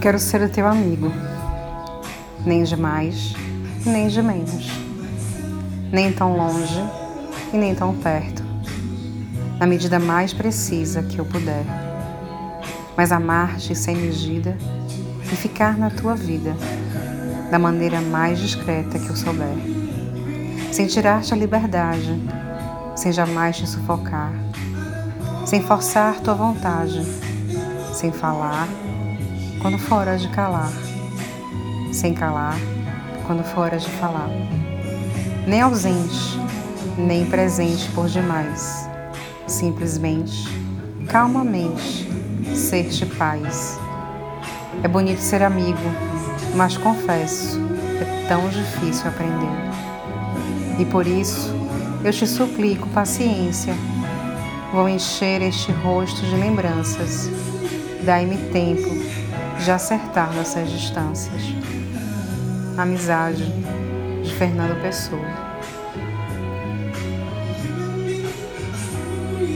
Quero ser teu amigo, nem de mais, nem de menos, nem tão longe e nem tão perto, na medida mais precisa que eu puder, mas amar-te sem medida e ficar na tua vida da maneira mais discreta que eu souber, sem tirar-te a liberdade, sem jamais te sufocar, sem forçar tua vontade, sem falar quando fora de calar, sem calar quando fora de falar, nem ausente, nem presente por demais, simplesmente, calmamente, ser-te paz. É bonito ser amigo, mas confesso, é tão difícil aprender. E por isso, eu te suplico paciência. Vou encher este rosto de lembranças. Dai-me tempo de acertar nossas distâncias. Amizade de Fernando Pessoa.